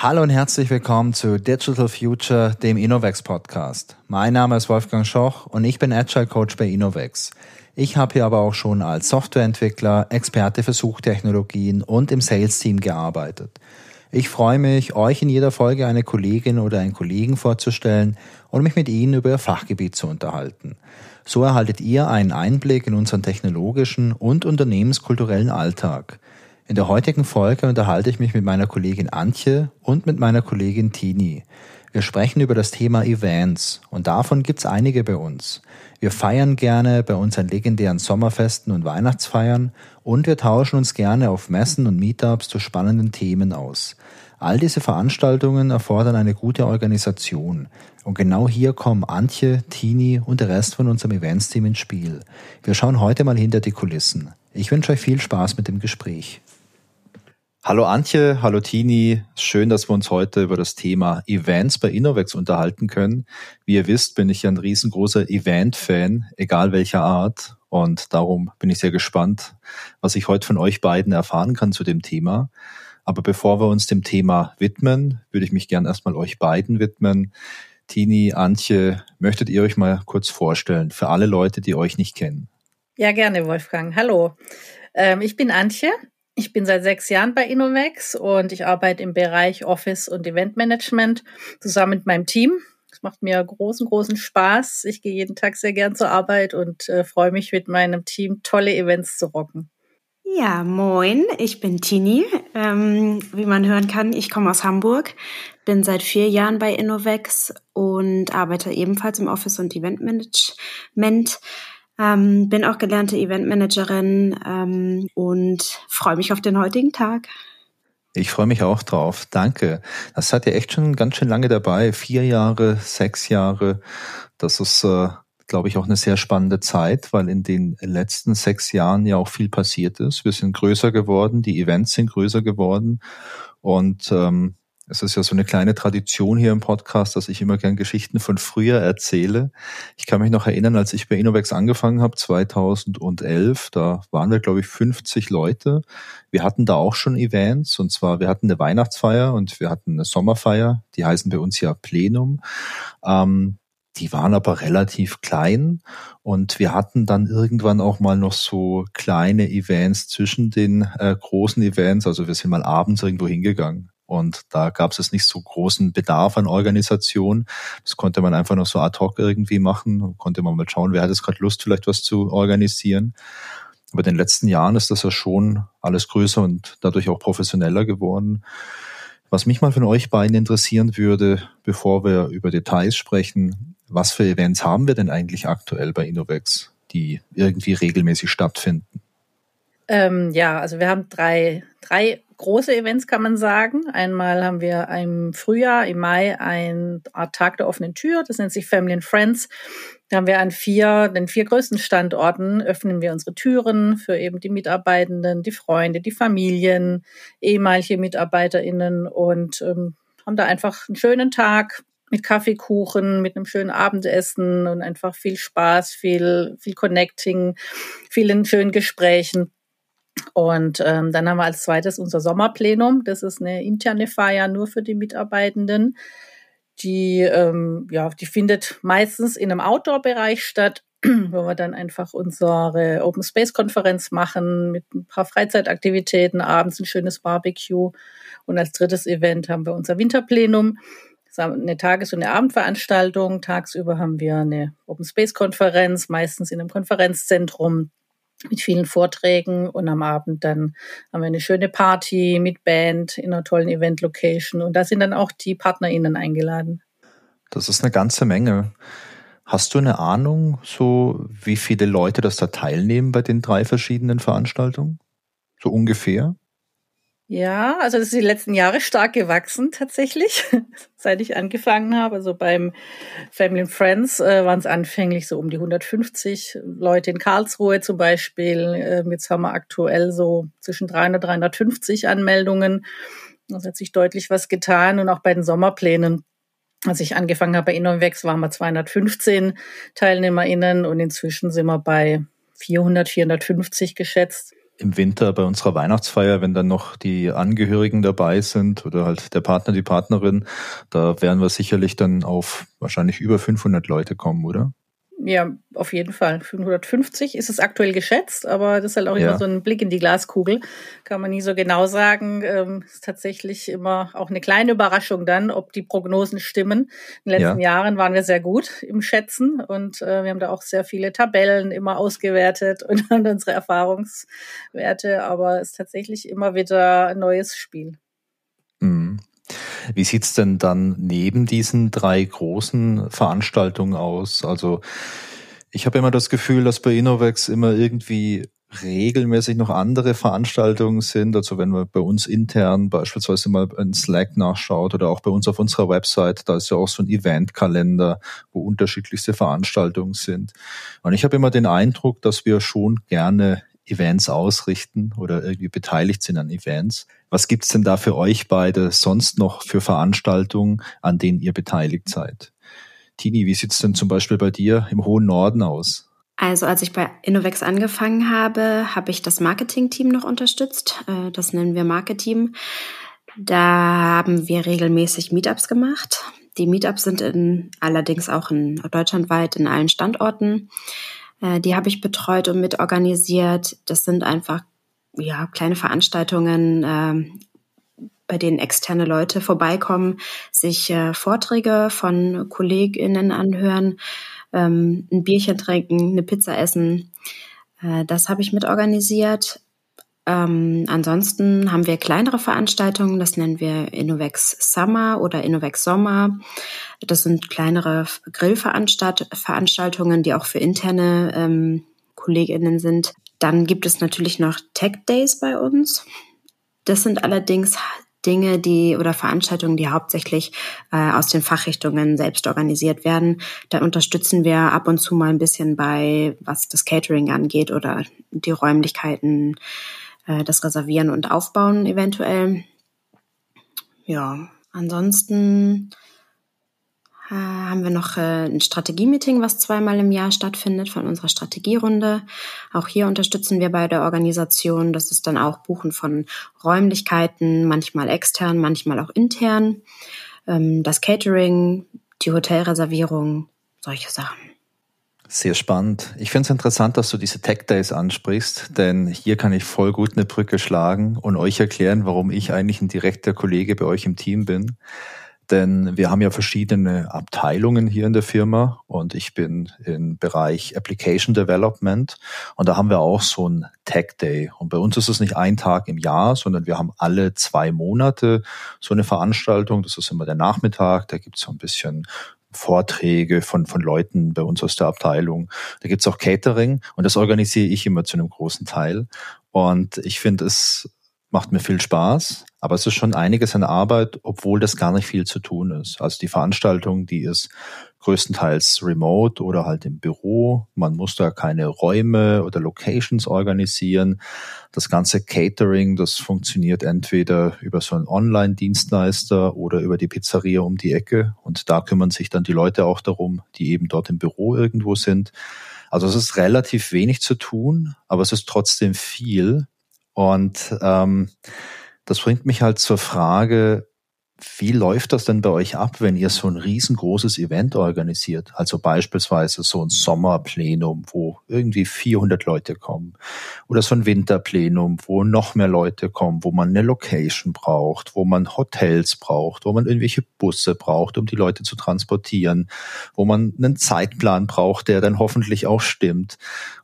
Hallo und herzlich willkommen zu Digital Future, dem Innovex Podcast. Mein Name ist Wolfgang Schoch und ich bin Agile Coach bei Innovex. Ich habe hier aber auch schon als Softwareentwickler, Experte für Suchtechnologien und im Sales-Team gearbeitet. Ich freue mich, euch in jeder Folge eine Kollegin oder einen Kollegen vorzustellen und mich mit ihnen über ihr Fachgebiet zu unterhalten. So erhaltet ihr einen Einblick in unseren technologischen und unternehmenskulturellen Alltag. In der heutigen Folge unterhalte ich mich mit meiner Kollegin Antje und mit meiner Kollegin Tini. Wir sprechen über das Thema Events und davon gibt's einige bei uns. Wir feiern gerne bei unseren legendären Sommerfesten und Weihnachtsfeiern und wir tauschen uns gerne auf Messen und Meetups zu spannenden Themen aus. All diese Veranstaltungen erfordern eine gute Organisation. Und genau hier kommen Antje, Tini und der Rest von unserem Events-Team ins Spiel. Wir schauen heute mal hinter die Kulissen. Ich wünsche euch viel Spaß mit dem Gespräch. Hallo Antje, hallo Tini. Schön, dass wir uns heute über das Thema Events bei Innovex unterhalten können. Wie ihr wisst, bin ich ein riesengroßer Event-Fan, egal welcher Art. Und darum bin ich sehr gespannt, was ich heute von euch beiden erfahren kann zu dem Thema. Aber bevor wir uns dem Thema widmen, würde ich mich gern erstmal euch beiden widmen. Tini, Antje, möchtet ihr euch mal kurz vorstellen für alle Leute, die euch nicht kennen? Ja, gerne, Wolfgang. Hallo. Ähm, ich bin Antje. Ich bin seit sechs Jahren bei Innovex und ich arbeite im Bereich Office und Eventmanagement zusammen mit meinem Team. Es macht mir großen, großen Spaß. Ich gehe jeden Tag sehr gern zur Arbeit und äh, freue mich mit meinem Team tolle Events zu rocken. Ja, moin, ich bin Tini. Ähm, wie man hören kann, ich komme aus Hamburg, bin seit vier Jahren bei Innovex und arbeite ebenfalls im Office und Eventmanagement. Ähm, bin auch gelernte Eventmanagerin ähm, und freue mich auf den heutigen Tag. Ich freue mich auch drauf. Danke. Das hat ja echt schon ganz schön lange dabei. Vier Jahre, sechs Jahre. Das ist, äh, glaube ich, auch eine sehr spannende Zeit, weil in den letzten sechs Jahren ja auch viel passiert ist. Wir sind größer geworden, die Events sind größer geworden. Und ähm, es ist ja so eine kleine Tradition hier im Podcast, dass ich immer gern Geschichten von früher erzähle. Ich kann mich noch erinnern, als ich bei Innovex angefangen habe, 2011, da waren wir, glaube ich, 50 Leute. Wir hatten da auch schon Events, und zwar, wir hatten eine Weihnachtsfeier und wir hatten eine Sommerfeier, die heißen bei uns ja Plenum. Ähm, die waren aber relativ klein und wir hatten dann irgendwann auch mal noch so kleine Events zwischen den äh, großen Events. Also wir sind mal abends irgendwo hingegangen. Und da gab es nicht so großen Bedarf an Organisation. Das konnte man einfach noch so ad hoc irgendwie machen. Konnte man mal schauen, wer hat jetzt gerade Lust, vielleicht was zu organisieren. Aber in den letzten Jahren ist das ja schon alles größer und dadurch auch professioneller geworden. Was mich mal von euch beiden interessieren würde, bevor wir über Details sprechen, was für Events haben wir denn eigentlich aktuell bei Innovex, die irgendwie regelmäßig stattfinden? Ähm, ja, also wir haben drei, drei große Events, kann man sagen. Einmal haben wir im Frühjahr, im Mai, ein Art Tag der offenen Tür. Das nennt sich Family and Friends. Da haben wir an vier, den vier größten Standorten öffnen wir unsere Türen für eben die Mitarbeitenden, die Freunde, die Familien, ehemalige MitarbeiterInnen und ähm, haben da einfach einen schönen Tag mit Kaffeekuchen, mit einem schönen Abendessen und einfach viel Spaß, viel, viel Connecting, vielen schönen Gesprächen. Und ähm, dann haben wir als zweites unser Sommerplenum. Das ist eine interne Feier nur für die Mitarbeitenden. Die, ähm, ja, die findet meistens in einem Outdoor-Bereich statt, wo wir dann einfach unsere Open Space Konferenz machen mit ein paar Freizeitaktivitäten, abends ein schönes Barbecue. Und als drittes Event haben wir unser Winterplenum. Eine Tages- und eine Abendveranstaltung. Tagsüber haben wir eine Open Space Konferenz, meistens in einem Konferenzzentrum mit vielen Vorträgen und am Abend dann haben wir eine schöne Party mit Band in einer tollen Event-Location und da sind dann auch die PartnerInnen eingeladen. Das ist eine ganze Menge. Hast du eine Ahnung, so wie viele Leute das da teilnehmen bei den drei verschiedenen Veranstaltungen? So ungefähr? Ja, also das ist die letzten Jahre stark gewachsen tatsächlich, seit ich angefangen habe. Also beim Family and Friends äh, waren es anfänglich so um die 150 Leute in Karlsruhe zum Beispiel. Ähm, jetzt haben wir aktuell so zwischen 300 350 Anmeldungen. Das hat sich deutlich was getan und auch bei den Sommerplänen. Als ich angefangen habe bei Innovex, waren wir 215 TeilnehmerInnen und inzwischen sind wir bei 400, 450 geschätzt. Im Winter bei unserer Weihnachtsfeier, wenn dann noch die Angehörigen dabei sind oder halt der Partner, die Partnerin, da werden wir sicherlich dann auf wahrscheinlich über 500 Leute kommen, oder? Ja, auf jeden Fall. 550 ist es aktuell geschätzt, aber das ist halt auch ja. immer so ein Blick in die Glaskugel. Kann man nie so genau sagen. Ähm, ist tatsächlich immer auch eine kleine Überraschung dann, ob die Prognosen stimmen. In den letzten ja. Jahren waren wir sehr gut im Schätzen und äh, wir haben da auch sehr viele Tabellen immer ausgewertet und haben unsere Erfahrungswerte, aber es ist tatsächlich immer wieder ein neues Spiel. Mhm. Wie sieht's denn dann neben diesen drei großen Veranstaltungen aus? Also ich habe immer das Gefühl, dass bei Innovex immer irgendwie regelmäßig noch andere Veranstaltungen sind. Also wenn man bei uns intern beispielsweise mal in Slack nachschaut oder auch bei uns auf unserer Website, da ist ja auch so ein Eventkalender, wo unterschiedlichste Veranstaltungen sind. Und ich habe immer den Eindruck, dass wir schon gerne Events ausrichten oder irgendwie beteiligt sind an Events. Was gibt's denn da für euch beide sonst noch für Veranstaltungen, an denen ihr beteiligt seid? Tini, wie sieht's denn zum Beispiel bei dir im hohen Norden aus? Also als ich bei Innovex angefangen habe, habe ich das Marketing-Team noch unterstützt. Äh, das nennen wir Marketing. Da haben wir regelmäßig Meetups gemacht. Die Meetups sind in, allerdings auch in deutschlandweit in allen Standorten. Äh, die habe ich betreut und mitorganisiert. Das sind einfach ja kleine Veranstaltungen, äh, bei denen externe Leute vorbeikommen, sich äh, Vorträge von KollegInnen anhören, ähm, ein Bierchen trinken, eine Pizza essen. Äh, das habe ich mitorganisiert. Ähm, ansonsten haben wir kleinere Veranstaltungen, das nennen wir Innovex Summer oder Innovex Sommer. Das sind kleinere Grillveranstaltungen, die auch für interne ähm, KollegInnen sind. Dann gibt es natürlich noch Tech Days bei uns. Das sind allerdings Dinge, die oder Veranstaltungen, die hauptsächlich äh, aus den Fachrichtungen selbst organisiert werden. Da unterstützen wir ab und zu mal ein bisschen bei, was das Catering angeht oder die Räumlichkeiten äh, das Reservieren und Aufbauen eventuell. Ja, ansonsten haben wir noch äh, ein Strategie-Meeting, was zweimal im Jahr stattfindet von unserer Strategierunde. Auch hier unterstützen wir bei der Organisation. Das ist dann auch Buchen von Räumlichkeiten, manchmal extern, manchmal auch intern. Ähm, das Catering, die Hotelreservierung, solche Sachen. Sehr spannend. Ich finde es interessant, dass du diese Tech Days ansprichst, denn hier kann ich voll gut eine Brücke schlagen und euch erklären, warum ich eigentlich ein direkter Kollege bei euch im Team bin. Denn wir haben ja verschiedene Abteilungen hier in der Firma und ich bin im Bereich Application Development und da haben wir auch so ein Tech Day. Und bei uns ist es nicht ein Tag im Jahr, sondern wir haben alle zwei Monate so eine Veranstaltung. Das ist immer der Nachmittag, da gibt es so ein bisschen Vorträge von, von Leuten bei uns aus der Abteilung. Da gibt's auch Catering und das organisiere ich immer zu einem großen Teil. Und ich finde, es macht mir viel Spaß, aber es ist schon einiges an Arbeit, obwohl das gar nicht viel zu tun ist. Also die Veranstaltung, die ist größtenteils remote oder halt im Büro. Man muss da keine Räume oder Locations organisieren. Das ganze Catering, das funktioniert entweder über so einen Online-Dienstleister oder über die Pizzeria um die Ecke. Und da kümmern sich dann die Leute auch darum, die eben dort im Büro irgendwo sind. Also es ist relativ wenig zu tun, aber es ist trotzdem viel. Und ähm, das bringt mich halt zur Frage, wie läuft das denn bei euch ab, wenn ihr so ein riesengroßes Event organisiert? Also beispielsweise so ein Sommerplenum, wo irgendwie 400 Leute kommen. Oder so ein Winterplenum, wo noch mehr Leute kommen, wo man eine Location braucht, wo man Hotels braucht, wo man irgendwelche Busse braucht, um die Leute zu transportieren, wo man einen Zeitplan braucht, der dann hoffentlich auch stimmt.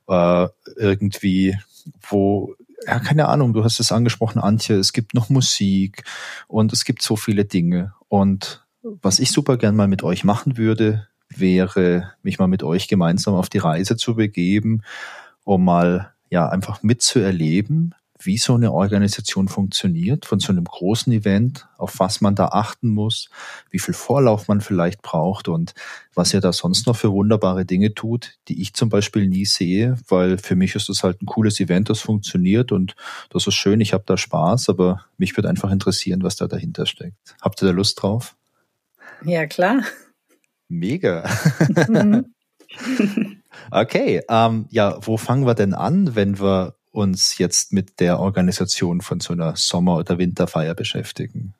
Äh, irgendwie, wo ja, keine Ahnung, du hast es angesprochen, Antje, es gibt noch Musik und es gibt so viele Dinge. Und was ich super gern mal mit euch machen würde, wäre, mich mal mit euch gemeinsam auf die Reise zu begeben, um mal ja einfach mitzuerleben, wie so eine Organisation funktioniert, von so einem großen Event, auf was man da achten muss, wie viel Vorlauf man vielleicht braucht und was ihr da sonst noch für wunderbare Dinge tut, die ich zum Beispiel nie sehe, weil für mich ist das halt ein cooles Event, das funktioniert und das ist schön, ich habe da Spaß, aber mich würde einfach interessieren, was da dahinter steckt. Habt ihr da Lust drauf? Ja, klar. Mega. Mhm. okay, ähm, ja, wo fangen wir denn an, wenn wir uns jetzt mit der Organisation von so einer Sommer- oder Winterfeier beschäftigen?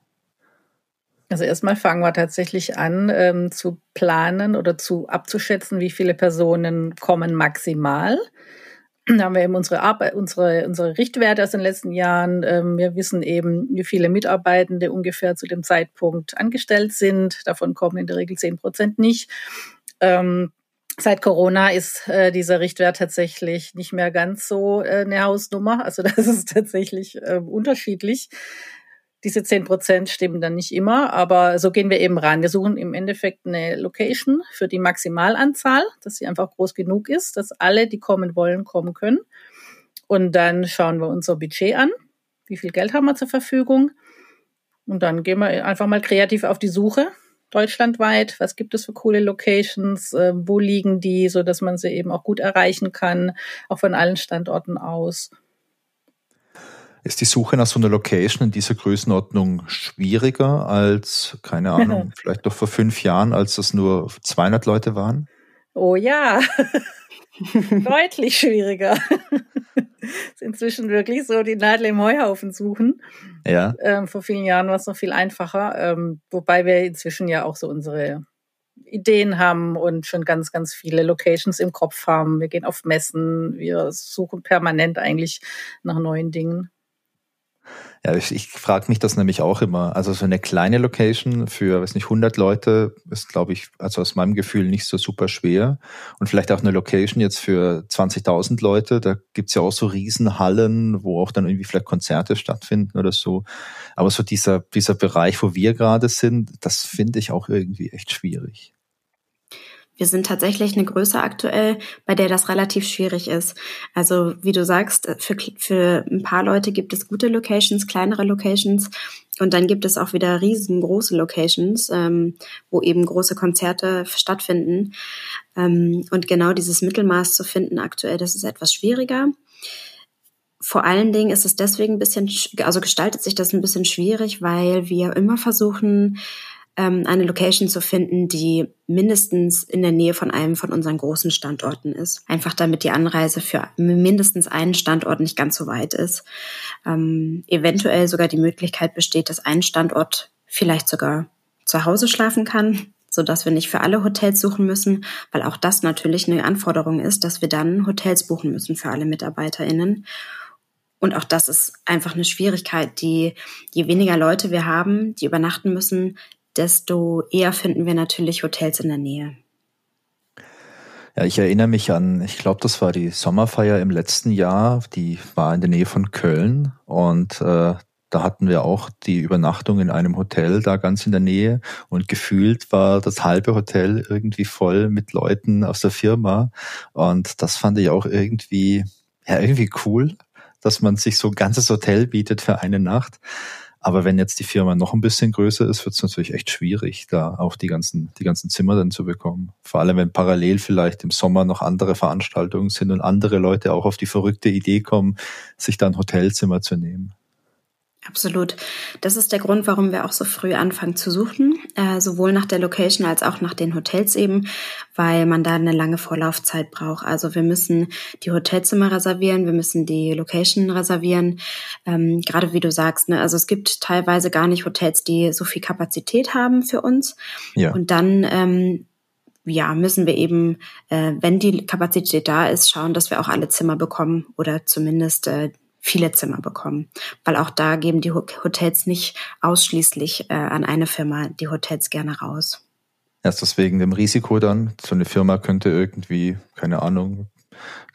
Also erstmal fangen wir tatsächlich an ähm, zu planen oder zu abzuschätzen, wie viele Personen kommen maximal. Da haben wir eben unsere Arbeit, unsere, unsere Richtwerte aus den letzten Jahren. Ähm, wir wissen eben, wie viele Mitarbeitende ungefähr zu dem Zeitpunkt angestellt sind. Davon kommen in der Regel zehn Prozent nicht. Ähm, Seit Corona ist äh, dieser Richtwert tatsächlich nicht mehr ganz so äh, eine Hausnummer. Also das ist tatsächlich äh, unterschiedlich. Diese zehn Prozent stimmen dann nicht immer, aber so gehen wir eben ran. Wir suchen im Endeffekt eine Location für die Maximalanzahl, dass sie einfach groß genug ist, dass alle, die kommen wollen, kommen können. Und dann schauen wir unser Budget an. Wie viel Geld haben wir zur Verfügung? Und dann gehen wir einfach mal kreativ auf die Suche deutschlandweit? Was gibt es für coole Locations? Äh, wo liegen die, so dass man sie eben auch gut erreichen kann, auch von allen Standorten aus? Ist die Suche nach so einer Location in dieser Größenordnung schwieriger als, keine Ahnung, vielleicht noch vor fünf Jahren, als das nur 200 Leute waren? Oh ja, deutlich schwieriger. ist inzwischen wirklich so die Nadel im Heuhaufen suchen. Ja. Ähm, vor vielen Jahren war es noch viel einfacher, ähm, wobei wir inzwischen ja auch so unsere Ideen haben und schon ganz, ganz viele Locations im Kopf haben. Wir gehen auf Messen, wir suchen permanent eigentlich nach neuen Dingen. Ja, ich, ich frage mich das nämlich auch immer. Also so eine kleine Location für, weiß nicht, 100 Leute ist, glaube ich, also aus meinem Gefühl nicht so super schwer. Und vielleicht auch eine Location jetzt für 20.000 Leute. Da gibt's ja auch so Riesenhallen, wo auch dann irgendwie vielleicht Konzerte stattfinden oder so. Aber so dieser, dieser Bereich, wo wir gerade sind, das finde ich auch irgendwie echt schwierig. Wir sind tatsächlich eine Größe aktuell, bei der das relativ schwierig ist. Also wie du sagst, für, für ein paar Leute gibt es gute Locations, kleinere Locations und dann gibt es auch wieder riesengroße Locations, ähm, wo eben große Konzerte stattfinden. Ähm, und genau dieses Mittelmaß zu finden aktuell, das ist etwas schwieriger. Vor allen Dingen ist es deswegen ein bisschen, also gestaltet sich das ein bisschen schwierig, weil wir immer versuchen, ähm, eine Location zu finden, die mindestens in der Nähe von einem von unseren großen Standorten ist. Einfach damit die Anreise für mindestens einen Standort nicht ganz so weit ist. Ähm, eventuell sogar die Möglichkeit besteht, dass ein Standort vielleicht sogar zu Hause schlafen kann, so dass wir nicht für alle Hotels suchen müssen, weil auch das natürlich eine Anforderung ist, dass wir dann Hotels buchen müssen für alle MitarbeiterInnen. Und auch das ist einfach eine Schwierigkeit, die je weniger Leute wir haben, die übernachten müssen, desto eher finden wir natürlich Hotels in der Nähe. Ja, ich erinnere mich an, ich glaube, das war die Sommerfeier im letzten Jahr, die war in der Nähe von Köln und äh, da hatten wir auch die Übernachtung in einem Hotel da ganz in der Nähe und gefühlt war das halbe Hotel irgendwie voll mit Leuten aus der Firma und das fand ich auch irgendwie, ja, irgendwie cool, dass man sich so ein ganzes Hotel bietet für eine Nacht. Aber wenn jetzt die Firma noch ein bisschen größer ist, wird es natürlich echt schwierig, da auch die ganzen, die ganzen Zimmer dann zu bekommen. Vor allem, wenn parallel vielleicht im Sommer noch andere Veranstaltungen sind und andere Leute auch auf die verrückte Idee kommen, sich dann Hotelzimmer zu nehmen. Absolut. Das ist der Grund, warum wir auch so früh anfangen zu suchen, äh, sowohl nach der Location als auch nach den Hotels eben, weil man da eine lange Vorlaufzeit braucht. Also wir müssen die Hotelzimmer reservieren, wir müssen die Location reservieren. Ähm, gerade wie du sagst, ne, also es gibt teilweise gar nicht Hotels, die so viel Kapazität haben für uns. Ja. Und dann ähm, ja, müssen wir eben, äh, wenn die Kapazität da ist, schauen, dass wir auch alle Zimmer bekommen oder zumindest äh, viele Zimmer bekommen, weil auch da geben die Hotels nicht ausschließlich äh, an eine Firma die Hotels gerne raus. Erst deswegen dem Risiko dann, so eine Firma könnte irgendwie, keine Ahnung,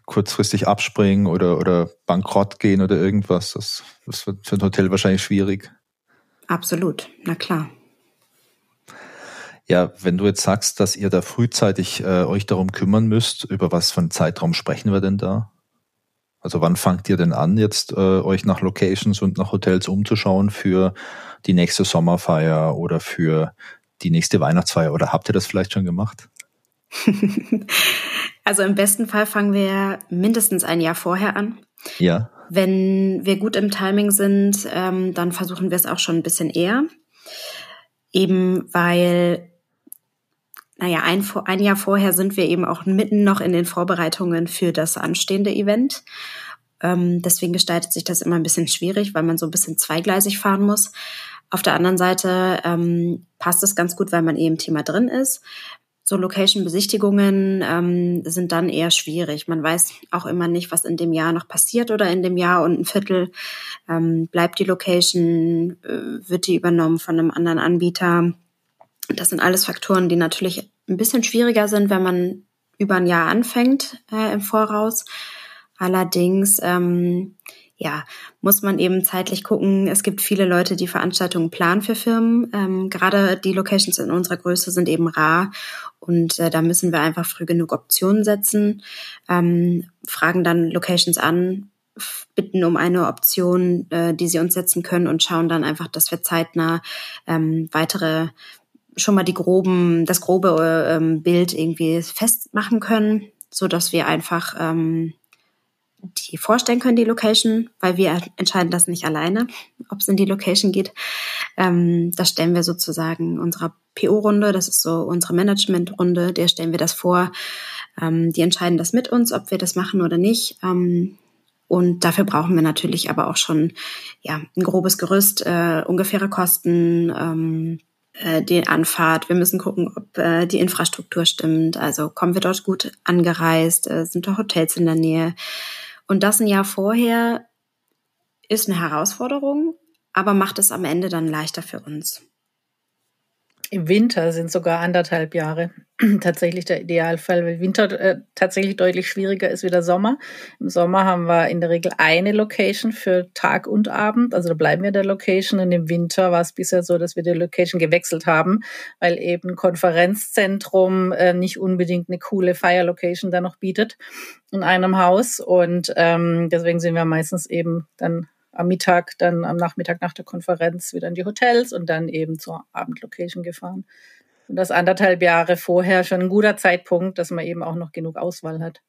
kurzfristig abspringen oder, oder bankrott gehen oder irgendwas. Das, das wird für ein Hotel wahrscheinlich schwierig. Absolut, na klar. Ja, wenn du jetzt sagst, dass ihr da frühzeitig äh, euch darum kümmern müsst, über was für einen Zeitraum sprechen wir denn da? Also wann fangt ihr denn an, jetzt äh, euch nach Locations und nach Hotels umzuschauen für die nächste Sommerfeier oder für die nächste Weihnachtsfeier? Oder habt ihr das vielleicht schon gemacht? also im besten Fall fangen wir mindestens ein Jahr vorher an. Ja. Wenn wir gut im Timing sind, ähm, dann versuchen wir es auch schon ein bisschen eher. Eben weil, naja, ein, ein Jahr vorher sind wir eben auch mitten noch in den Vorbereitungen für das anstehende Event. Ähm, deswegen gestaltet sich das immer ein bisschen schwierig, weil man so ein bisschen zweigleisig fahren muss. Auf der anderen Seite ähm, passt es ganz gut, weil man eh im Thema drin ist. So Location-Besichtigungen ähm, sind dann eher schwierig. Man weiß auch immer nicht, was in dem Jahr noch passiert oder in dem Jahr und ein Viertel ähm, bleibt die Location, äh, wird die übernommen von einem anderen Anbieter. Das sind alles Faktoren, die natürlich ein bisschen schwieriger sind, wenn man über ein Jahr anfängt äh, im Voraus. Allerdings ähm, ja, muss man eben zeitlich gucken. Es gibt viele Leute, die Veranstaltungen planen für Firmen. Ähm, gerade die Locations in unserer Größe sind eben rar und äh, da müssen wir einfach früh genug Optionen setzen, ähm, fragen dann Locations an, bitten um eine Option, äh, die sie uns setzen können und schauen dann einfach, dass wir zeitnah ähm, weitere schon mal die groben, das grobe ähm, Bild irgendwie festmachen können, so dass wir einfach ähm, die vorstellen können, die Location, weil wir entscheiden das nicht alleine, ob es in die Location geht. Ähm, das stellen wir sozusagen unserer PO-Runde, das ist so unsere Management-Runde, der stellen wir das vor. Ähm, die entscheiden das mit uns, ob wir das machen oder nicht. Ähm, und dafür brauchen wir natürlich aber auch schon ja, ein grobes Gerüst, äh, ungefähre Kosten, ähm, äh, die Anfahrt. Wir müssen gucken, ob äh, die Infrastruktur stimmt. Also kommen wir dort gut angereist? Äh, sind da Hotels in der Nähe? Und das ein Jahr vorher ist eine Herausforderung, aber macht es am Ende dann leichter für uns. Im Winter sind sogar anderthalb Jahre tatsächlich der Idealfall, weil Winter äh, tatsächlich deutlich schwieriger ist wie der Sommer. Im Sommer haben wir in der Regel eine Location für Tag und Abend, also da bleiben wir der Location und im Winter war es bisher so, dass wir die Location gewechselt haben, weil eben Konferenzzentrum äh, nicht unbedingt eine coole Fire Location da noch bietet in einem Haus und ähm, deswegen sind wir meistens eben dann am Mittag, dann am Nachmittag nach der Konferenz wieder in die Hotels und dann eben zur Abendlocation gefahren. Und das anderthalb Jahre vorher schon ein guter Zeitpunkt, dass man eben auch noch genug Auswahl hat.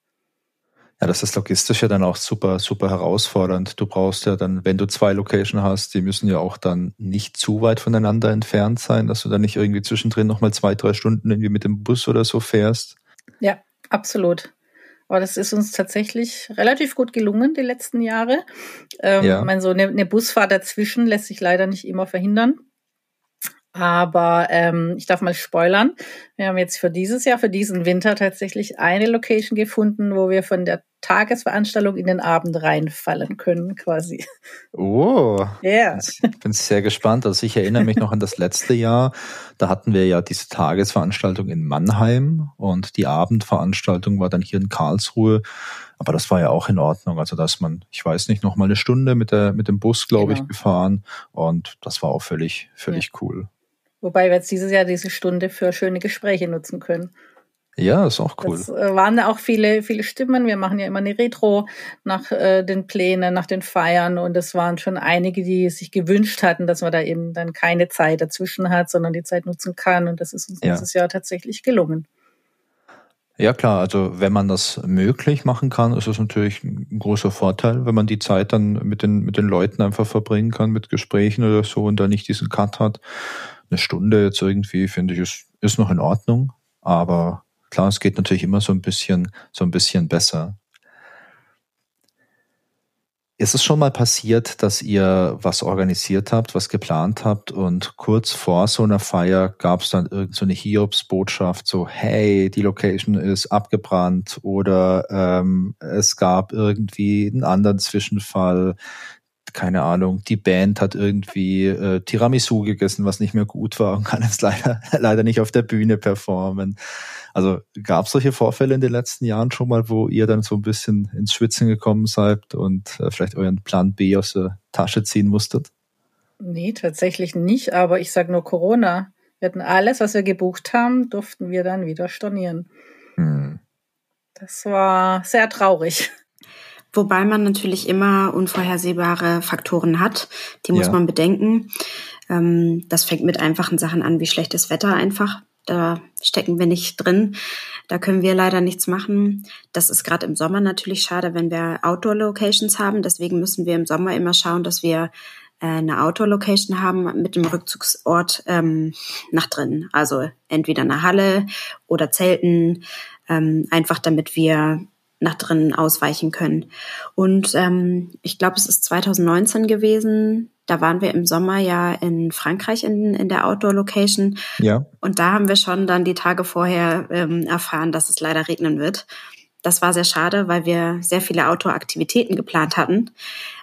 Ja, das ist logistisch ja dann auch super, super herausfordernd. Du brauchst ja dann, wenn du zwei Location hast, die müssen ja auch dann nicht zu weit voneinander entfernt sein, dass du dann nicht irgendwie zwischendrin nochmal zwei, drei Stunden irgendwie mit dem Bus oder so fährst. Ja, absolut. Aber das ist uns tatsächlich relativ gut gelungen die letzten Jahre. Ähm, ja. Ich meine, so eine, eine Busfahrt dazwischen lässt sich leider nicht immer verhindern. Aber ähm, ich darf mal spoilern. Wir haben jetzt für dieses Jahr, für diesen Winter tatsächlich eine Location gefunden, wo wir von der Tagesveranstaltung in den Abend reinfallen können, quasi. Oh, ja. Yeah. Ich bin sehr gespannt. Also ich erinnere mich noch an das letzte Jahr. Da hatten wir ja diese Tagesveranstaltung in Mannheim und die Abendveranstaltung war dann hier in Karlsruhe. Aber das war ja auch in Ordnung. Also dass man, ich weiß nicht, noch mal eine Stunde mit der mit dem Bus, glaube genau. ich, gefahren und das war auch völlig völlig ja. cool. Wobei wir jetzt dieses Jahr diese Stunde für schöne Gespräche nutzen können. Ja, ist auch cool. Es äh, waren auch viele, viele Stimmen. Wir machen ja immer eine Retro nach äh, den Plänen, nach den Feiern und es waren schon einige, die sich gewünscht hatten, dass man da eben dann keine Zeit dazwischen hat, sondern die Zeit nutzen kann und das ist uns ja. dieses Jahr tatsächlich gelungen. Ja klar, also wenn man das möglich machen kann, ist es natürlich ein großer Vorteil, wenn man die Zeit dann mit den, mit den Leuten einfach verbringen kann, mit Gesprächen oder so und da nicht diesen Cut hat eine Stunde jetzt irgendwie, finde ich, ist, ist noch in Ordnung. Aber klar, es geht natürlich immer so ein bisschen, so ein bisschen besser. Ist es schon mal passiert, dass ihr was organisiert habt, was geplant habt und kurz vor so einer Feier gab es dann irgendeine so eine Hiobs-Botschaft, so hey, die Location ist abgebrannt oder ähm, es gab irgendwie einen anderen Zwischenfall, keine Ahnung, die Band hat irgendwie äh, Tiramisu gegessen, was nicht mehr gut war und kann jetzt leider, leider nicht auf der Bühne performen. Also gab es solche Vorfälle in den letzten Jahren schon mal, wo ihr dann so ein bisschen ins Schwitzen gekommen seid und äh, vielleicht euren Plan B aus der Tasche ziehen musstet? Nee, tatsächlich nicht, aber ich sag nur Corona. Wir hatten alles, was wir gebucht haben, durften wir dann wieder stornieren. Hm. Das war sehr traurig. Wobei man natürlich immer unvorhersehbare Faktoren hat, die muss ja. man bedenken. Ähm, das fängt mit einfachen Sachen an, wie schlechtes Wetter einfach. Da stecken wir nicht drin. Da können wir leider nichts machen. Das ist gerade im Sommer natürlich schade, wenn wir Outdoor-Locations haben. Deswegen müssen wir im Sommer immer schauen, dass wir äh, eine Outdoor-Location haben mit dem Rückzugsort ähm, nach drin. Also entweder eine Halle oder Zelten, ähm, einfach damit wir nach drinnen ausweichen können. Und ähm, ich glaube, es ist 2019 gewesen. Da waren wir im Sommer ja in Frankreich in, in der Outdoor-Location. Ja. Und da haben wir schon dann die Tage vorher ähm, erfahren, dass es leider regnen wird. Das war sehr schade, weil wir sehr viele Outdoor-Aktivitäten geplant hatten.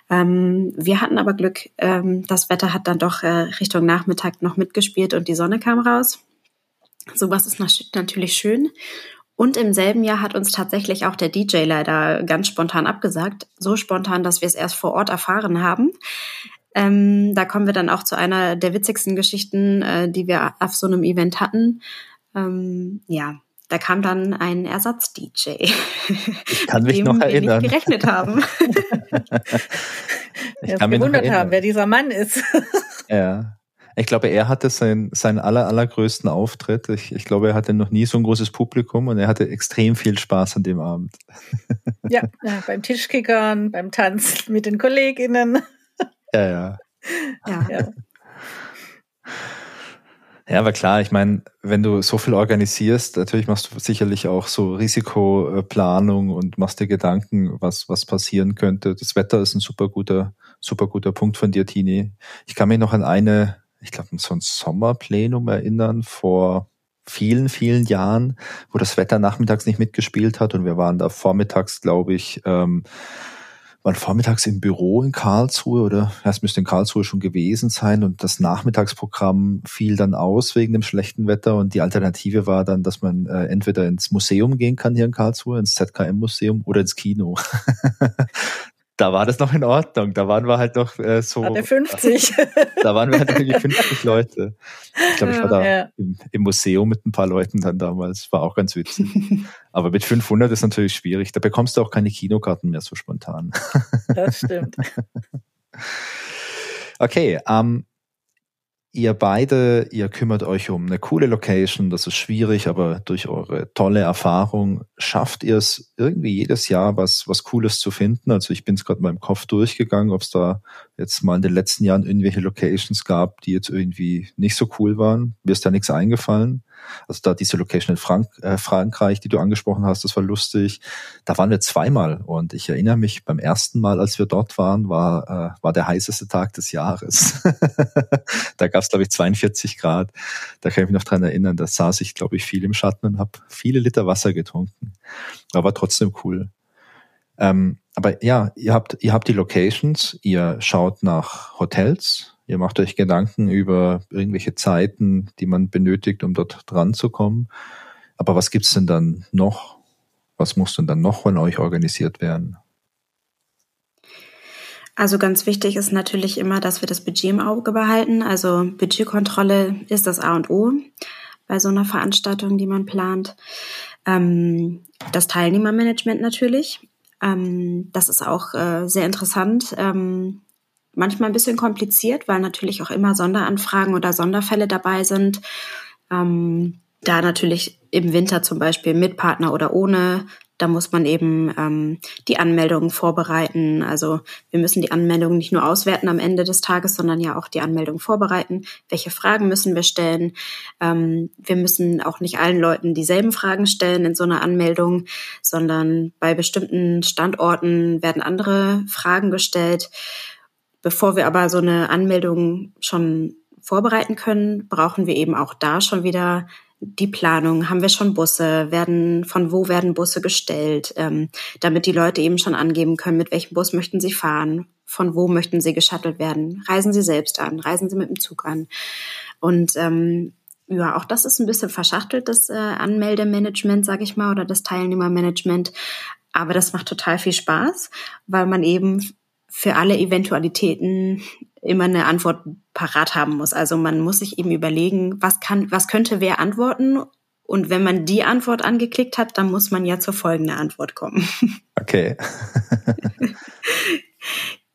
Ähm, wir hatten aber Glück, ähm, das Wetter hat dann doch äh, Richtung Nachmittag noch mitgespielt und die Sonne kam raus. Sowas ist natürlich schön. Und im selben Jahr hat uns tatsächlich auch der DJ leider ganz spontan abgesagt. So spontan, dass wir es erst vor Ort erfahren haben. Ähm, da kommen wir dann auch zu einer der witzigsten Geschichten, äh, die wir auf so einem Event hatten. Ähm, ja, da kam dann ein Ersatz-DJ. Ich kann mich noch erinnern. Wir nicht gerechnet haben. ich kann mich gewundert haben, wer dieser Mann ist. ja. Ich glaube, er hatte seinen, seinen aller, allergrößten Auftritt. Ich, ich glaube, er hatte noch nie so ein großes Publikum und er hatte extrem viel Spaß an dem Abend. Ja, ja beim Tischkickern, beim Tanzen mit den KollegInnen. Ja, ja. Ja, ja. Ja, aber klar, ich meine, wenn du so viel organisierst, natürlich machst du sicherlich auch so Risikoplanung und machst dir Gedanken, was, was passieren könnte. Das Wetter ist ein super guter, super guter Punkt von dir, Tini. Ich kann mich noch an eine ich glaube, so ein Sommerplenum erinnern vor vielen, vielen Jahren, wo das Wetter nachmittags nicht mitgespielt hat. Und wir waren da vormittags, glaube ich, ähm, waren vormittags im Büro in Karlsruhe oder ja, es müsste in Karlsruhe schon gewesen sein. Und das Nachmittagsprogramm fiel dann aus wegen dem schlechten Wetter. Und die Alternative war dann, dass man äh, entweder ins Museum gehen kann hier in Karlsruhe, ins ZKM-Museum oder ins Kino. da war das noch in Ordnung. Da waren wir halt noch äh, so. Hatte 50. da waren wir halt irgendwie 50 Leute. Ich glaube, ich war da ja. im, im, Museum mit ein paar Leuten dann damals. War auch ganz witzig. Aber mit 500 ist natürlich schwierig. Da bekommst du auch keine Kinokarten mehr so spontan. das stimmt. Okay, ähm, Ihr beide, ihr kümmert euch um eine coole Location, das ist schwierig, aber durch eure tolle Erfahrung schafft ihr es irgendwie jedes Jahr was, was Cooles zu finden. Also ich bin es gerade in meinem Kopf durchgegangen, ob es da jetzt mal in den letzten Jahren irgendwelche Locations gab, die jetzt irgendwie nicht so cool waren. Mir ist da nichts eingefallen. Also da diese Location in Frank äh, Frankreich, die du angesprochen hast, das war lustig. Da waren wir zweimal und ich erinnere mich, beim ersten Mal, als wir dort waren, war, äh, war der heißeste Tag des Jahres. da gab es, glaube ich, 42 Grad. Da kann ich mich noch dran erinnern, da saß ich, glaube ich, viel im Schatten und habe viele Liter Wasser getrunken. Aber trotzdem cool. Ähm, aber ja, ihr habt, ihr habt die Locations, ihr schaut nach Hotels, Ihr macht euch Gedanken über irgendwelche Zeiten, die man benötigt, um dort dran zu kommen. Aber was gibt's denn dann noch? Was muss denn dann noch von euch organisiert werden? Also ganz wichtig ist natürlich immer, dass wir das Budget im Auge behalten. Also Budgetkontrolle ist das A und O bei so einer Veranstaltung, die man plant. Ähm, das Teilnehmermanagement natürlich. Ähm, das ist auch äh, sehr interessant. Ähm, manchmal ein bisschen kompliziert, weil natürlich auch immer Sonderanfragen oder Sonderfälle dabei sind. Ähm, da natürlich im Winter zum Beispiel mit Partner oder ohne, da muss man eben ähm, die Anmeldungen vorbereiten. Also wir müssen die Anmeldungen nicht nur auswerten am Ende des Tages, sondern ja auch die Anmeldung vorbereiten. Welche Fragen müssen wir stellen? Ähm, wir müssen auch nicht allen Leuten dieselben Fragen stellen in so einer Anmeldung, sondern bei bestimmten Standorten werden andere Fragen gestellt. Bevor wir aber so eine Anmeldung schon vorbereiten können, brauchen wir eben auch da schon wieder die Planung. Haben wir schon Busse? Werden, von wo werden Busse gestellt? Ähm, damit die Leute eben schon angeben können, mit welchem Bus möchten sie fahren? Von wo möchten sie geschattelt werden? Reisen sie selbst an? Reisen sie mit dem Zug an? Und ähm, ja, auch das ist ein bisschen verschachtelt, das äh, Anmeldemanagement, sage ich mal, oder das Teilnehmermanagement. Aber das macht total viel Spaß, weil man eben für alle Eventualitäten immer eine Antwort parat haben muss. Also man muss sich eben überlegen, was kann, was könnte wer antworten? Und wenn man die Antwort angeklickt hat, dann muss man ja zur folgenden Antwort kommen. Okay.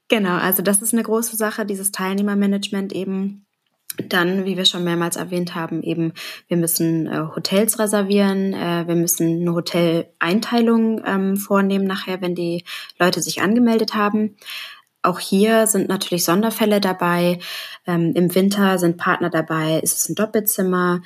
genau, also das ist eine große Sache, dieses Teilnehmermanagement eben. Dann, wie wir schon mehrmals erwähnt haben, eben, wir müssen äh, Hotels reservieren, äh, wir müssen eine Hoteleinteilung ähm, vornehmen nachher, wenn die Leute sich angemeldet haben. Auch hier sind natürlich Sonderfälle dabei. Ähm, Im Winter sind Partner dabei, ist es ein Doppelzimmer.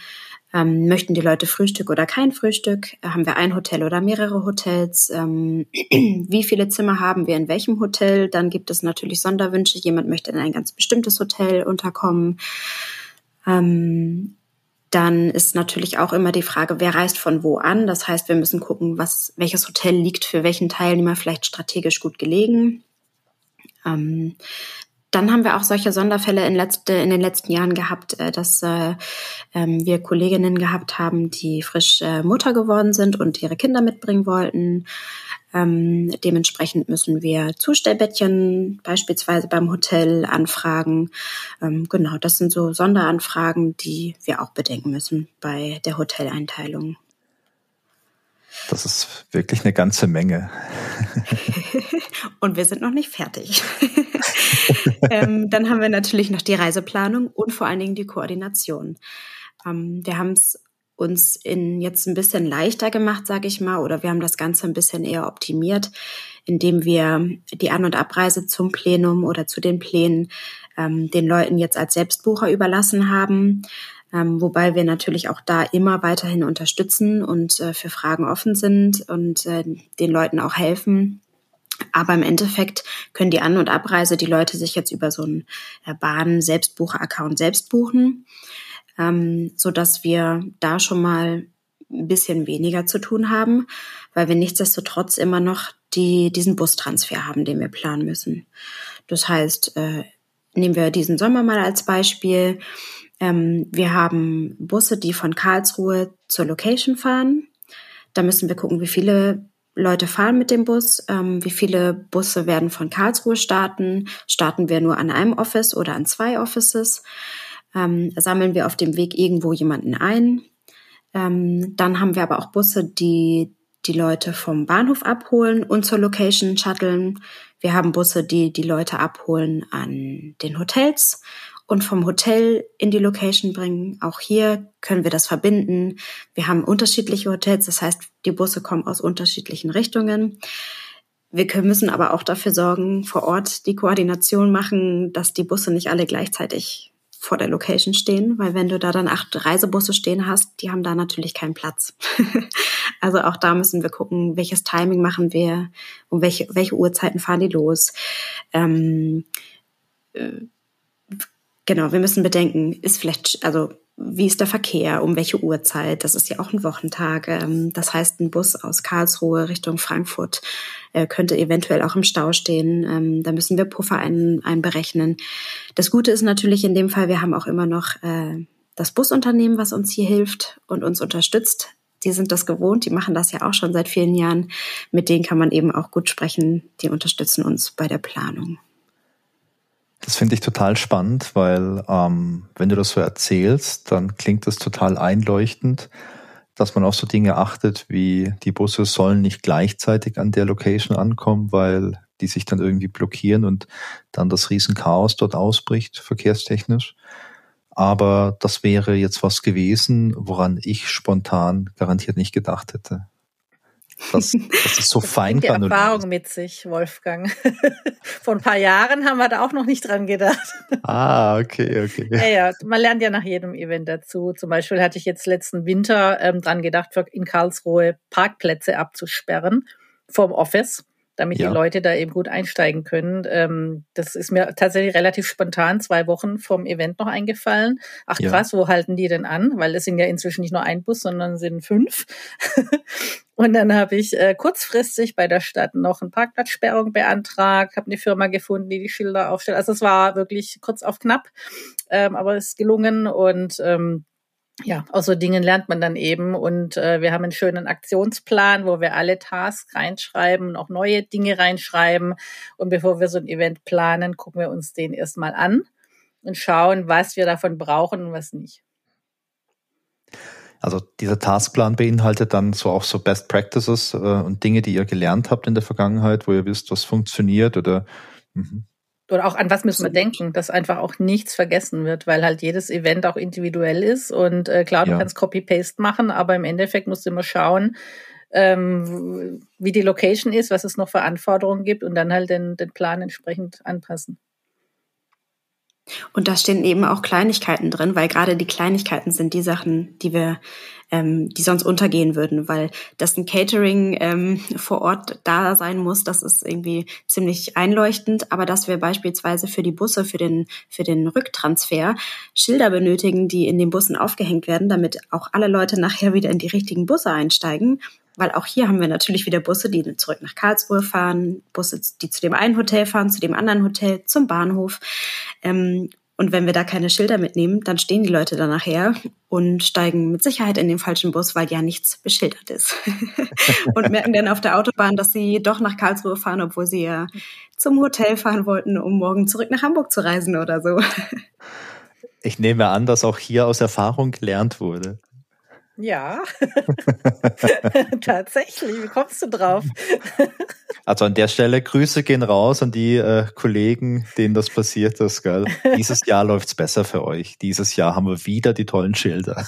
Ähm, möchten die Leute Frühstück oder kein Frühstück? Haben wir ein Hotel oder mehrere Hotels? Ähm, wie viele Zimmer haben wir in welchem Hotel? Dann gibt es natürlich Sonderwünsche. Jemand möchte in ein ganz bestimmtes Hotel unterkommen. Ähm, dann ist natürlich auch immer die Frage, wer reist von wo an. Das heißt, wir müssen gucken, was, welches Hotel liegt für welchen Teilnehmer vielleicht strategisch gut gelegen. Ähm, dann haben wir auch solche Sonderfälle in, letzte, in den letzten Jahren gehabt, äh, dass äh, ähm, wir Kolleginnen gehabt haben, die frisch äh, Mutter geworden sind und ihre Kinder mitbringen wollten. Ähm, dementsprechend müssen wir Zustellbettchen beispielsweise beim Hotel anfragen. Ähm, genau, das sind so Sonderanfragen, die wir auch bedenken müssen bei der Hoteleinteilung. Das ist wirklich eine ganze Menge. und wir sind noch nicht fertig. ähm, dann haben wir natürlich noch die Reiseplanung und vor allen Dingen die Koordination. Ähm, wir haben es uns in jetzt ein bisschen leichter gemacht, sage ich mal, oder wir haben das Ganze ein bisschen eher optimiert, indem wir die An- und Abreise zum Plenum oder zu den Plänen ähm, den Leuten jetzt als Selbstbucher überlassen haben. Ähm, wobei wir natürlich auch da immer weiterhin unterstützen und äh, für Fragen offen sind und äh, den Leuten auch helfen. Aber im Endeffekt können die An- und Abreise die Leute sich jetzt über so einen äh, Bahn-Selbstbucher-Account selbst buchen, ähm, so dass wir da schon mal ein bisschen weniger zu tun haben, weil wir nichtsdestotrotz immer noch die, diesen Bustransfer haben, den wir planen müssen. Das heißt, äh, nehmen wir diesen Sommer mal als Beispiel. Ähm, wir haben Busse, die von Karlsruhe zur Location fahren. Da müssen wir gucken, wie viele Leute fahren mit dem Bus, ähm, wie viele Busse werden von Karlsruhe starten, starten wir nur an einem Office oder an zwei Offices, ähm, sammeln wir auf dem Weg irgendwo jemanden ein. Ähm, dann haben wir aber auch Busse, die die Leute vom Bahnhof abholen und zur Location shuttlen. Wir haben Busse, die die Leute abholen an den Hotels und vom Hotel in die Location bringen. Auch hier können wir das verbinden. Wir haben unterschiedliche Hotels, das heißt, die Busse kommen aus unterschiedlichen Richtungen. Wir müssen aber auch dafür sorgen, vor Ort die Koordination machen, dass die Busse nicht alle gleichzeitig vor der Location stehen, weil wenn du da dann acht Reisebusse stehen hast, die haben da natürlich keinen Platz. also auch da müssen wir gucken, welches Timing machen wir, um welche, welche Uhrzeiten fahren die los. Ähm, äh, Genau, wir müssen bedenken, ist vielleicht, also wie ist der Verkehr, um welche Uhrzeit? Das ist ja auch ein Wochentag. Ähm, das heißt, ein Bus aus Karlsruhe Richtung Frankfurt äh, könnte eventuell auch im Stau stehen. Ähm, da müssen wir Puffer ein, einberechnen. Das Gute ist natürlich in dem Fall, wir haben auch immer noch äh, das Busunternehmen, was uns hier hilft und uns unterstützt. Die sind das gewohnt, die machen das ja auch schon seit vielen Jahren. Mit denen kann man eben auch gut sprechen. Die unterstützen uns bei der Planung. Das finde ich total spannend, weil ähm, wenn du das so erzählst, dann klingt das total einleuchtend, dass man auf so Dinge achtet, wie die Busse sollen nicht gleichzeitig an der Location ankommen, weil die sich dann irgendwie blockieren und dann das Riesenchaos dort ausbricht, verkehrstechnisch. Aber das wäre jetzt was gewesen, woran ich spontan garantiert nicht gedacht hätte dass, dass es so das fein kann. Die Erfahrung mit sich, Wolfgang. Vor ein paar Jahren haben wir da auch noch nicht dran gedacht. Ah, okay, okay. Ja, ja, man lernt ja nach jedem Event dazu. Zum Beispiel hatte ich jetzt letzten Winter ähm, dran gedacht, in Karlsruhe Parkplätze abzusperren vom Office damit ja. die Leute da eben gut einsteigen können. Ähm, das ist mir tatsächlich relativ spontan zwei Wochen vom Event noch eingefallen. Ach ja. krass, wo halten die denn an? Weil es sind ja inzwischen nicht nur ein Bus, sondern sind fünf. Und dann habe ich äh, kurzfristig bei der Stadt noch eine Parkplatzsperrung beantragt, habe eine Firma gefunden, die die Schilder aufstellt. Also es war wirklich kurz auf knapp, ähm, aber es ist gelungen und ähm, ja, aus so Dingen lernt man dann eben und äh, wir haben einen schönen Aktionsplan, wo wir alle Tasks reinschreiben und auch neue Dinge reinschreiben. Und bevor wir so ein Event planen, gucken wir uns den erstmal an und schauen, was wir davon brauchen und was nicht. Also dieser Taskplan beinhaltet dann so auch so Best Practices äh, und Dinge, die ihr gelernt habt in der Vergangenheit, wo ihr wisst, was funktioniert oder mhm oder auch an was müssen wir denken, dass einfach auch nichts vergessen wird, weil halt jedes Event auch individuell ist. Und äh, klar, du ja. kannst Copy-Paste machen, aber im Endeffekt musst du immer schauen, ähm, wie die Location ist, was es noch für Anforderungen gibt und dann halt den, den Plan entsprechend anpassen. Und da stehen eben auch Kleinigkeiten drin, weil gerade die Kleinigkeiten sind die Sachen, die wir, ähm, die sonst untergehen würden, weil dass ein Catering ähm, vor Ort da sein muss, das ist irgendwie ziemlich einleuchtend. Aber dass wir beispielsweise für die Busse, für den für den Rücktransfer Schilder benötigen, die in den Bussen aufgehängt werden, damit auch alle Leute nachher wieder in die richtigen Busse einsteigen, weil auch hier haben wir natürlich wieder Busse, die zurück nach Karlsruhe fahren, Busse, die zu dem einen Hotel fahren, zu dem anderen Hotel, zum Bahnhof. Ähm, und wenn wir da keine Schilder mitnehmen, dann stehen die Leute da nachher und steigen mit Sicherheit in den falschen Bus, weil ja nichts beschildert ist. und merken dann auf der Autobahn, dass sie doch nach Karlsruhe fahren, obwohl sie ja zum Hotel fahren wollten, um morgen zurück nach Hamburg zu reisen oder so. Ich nehme an, dass auch hier aus Erfahrung gelernt wurde. Ja, tatsächlich. Wie kommst du drauf? also an der Stelle Grüße gehen raus an die äh, Kollegen, denen das passiert ist. Gell? Dieses Jahr läuft's besser für euch. Dieses Jahr haben wir wieder die tollen Schilder.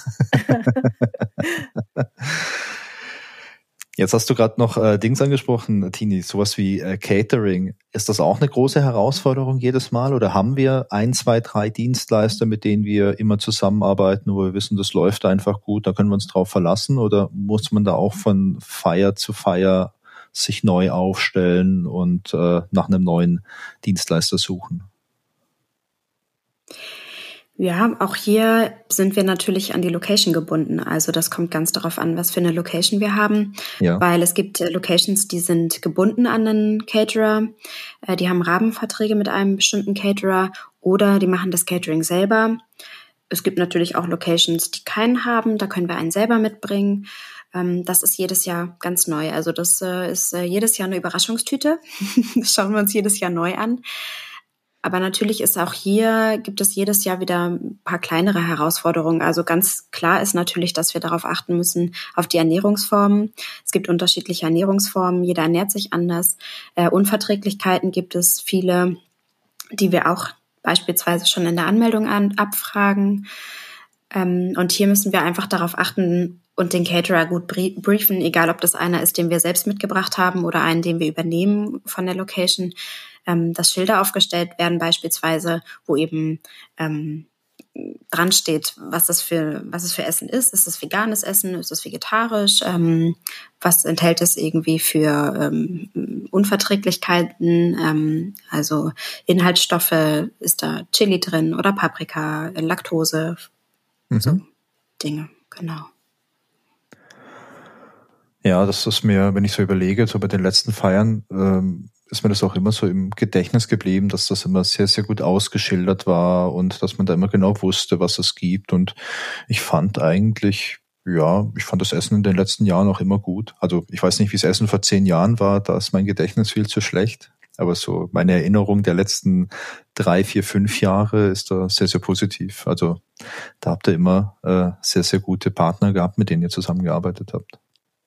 Jetzt hast du gerade noch äh, Dings angesprochen, Tini, sowas wie äh, Catering. Ist das auch eine große Herausforderung jedes Mal oder haben wir ein, zwei, drei Dienstleister, mit denen wir immer zusammenarbeiten, wo wir wissen, das läuft einfach gut, da können wir uns drauf verlassen oder muss man da auch von Feier zu Feier sich neu aufstellen und äh, nach einem neuen Dienstleister suchen? Ja, auch hier sind wir natürlich an die Location gebunden. Also das kommt ganz darauf an, was für eine Location wir haben. Ja. Weil es gibt äh, Locations, die sind gebunden an einen Caterer. Äh, die haben Rahmenverträge mit einem bestimmten Caterer oder die machen das Catering selber. Es gibt natürlich auch Locations, die keinen haben. Da können wir einen selber mitbringen. Ähm, das ist jedes Jahr ganz neu. Also das äh, ist jedes Jahr eine Überraschungstüte. das schauen wir uns jedes Jahr neu an. Aber natürlich ist auch hier, gibt es jedes Jahr wieder ein paar kleinere Herausforderungen. Also ganz klar ist natürlich, dass wir darauf achten müssen, auf die Ernährungsformen. Es gibt unterschiedliche Ernährungsformen, jeder ernährt sich anders. Äh, Unverträglichkeiten gibt es viele, die wir auch beispielsweise schon in der Anmeldung an, abfragen. Ähm, und hier müssen wir einfach darauf achten und den Caterer gut briefen, egal ob das einer ist, den wir selbst mitgebracht haben oder einen, den wir übernehmen von der Location, ähm, dass Schilder aufgestellt werden beispielsweise, wo eben ähm, dran steht, was das für was es für Essen ist. Ist es veganes Essen? Ist es vegetarisch? Ähm, was enthält es irgendwie für ähm, Unverträglichkeiten? Ähm, also Inhaltsstoffe, ist da Chili drin oder Paprika, Laktose, mhm. so Dinge, genau. Ja, das ist mir, wenn ich so überlege, so bei den letzten Feiern, ähm, ist mir das auch immer so im Gedächtnis geblieben, dass das immer sehr, sehr gut ausgeschildert war und dass man da immer genau wusste, was es gibt. Und ich fand eigentlich, ja, ich fand das Essen in den letzten Jahren auch immer gut. Also ich weiß nicht, wie das Essen vor zehn Jahren war, da ist mein Gedächtnis viel zu schlecht. Aber so meine Erinnerung der letzten drei, vier, fünf Jahre ist da sehr, sehr positiv. Also da habt ihr immer äh, sehr, sehr gute Partner gehabt, mit denen ihr zusammengearbeitet habt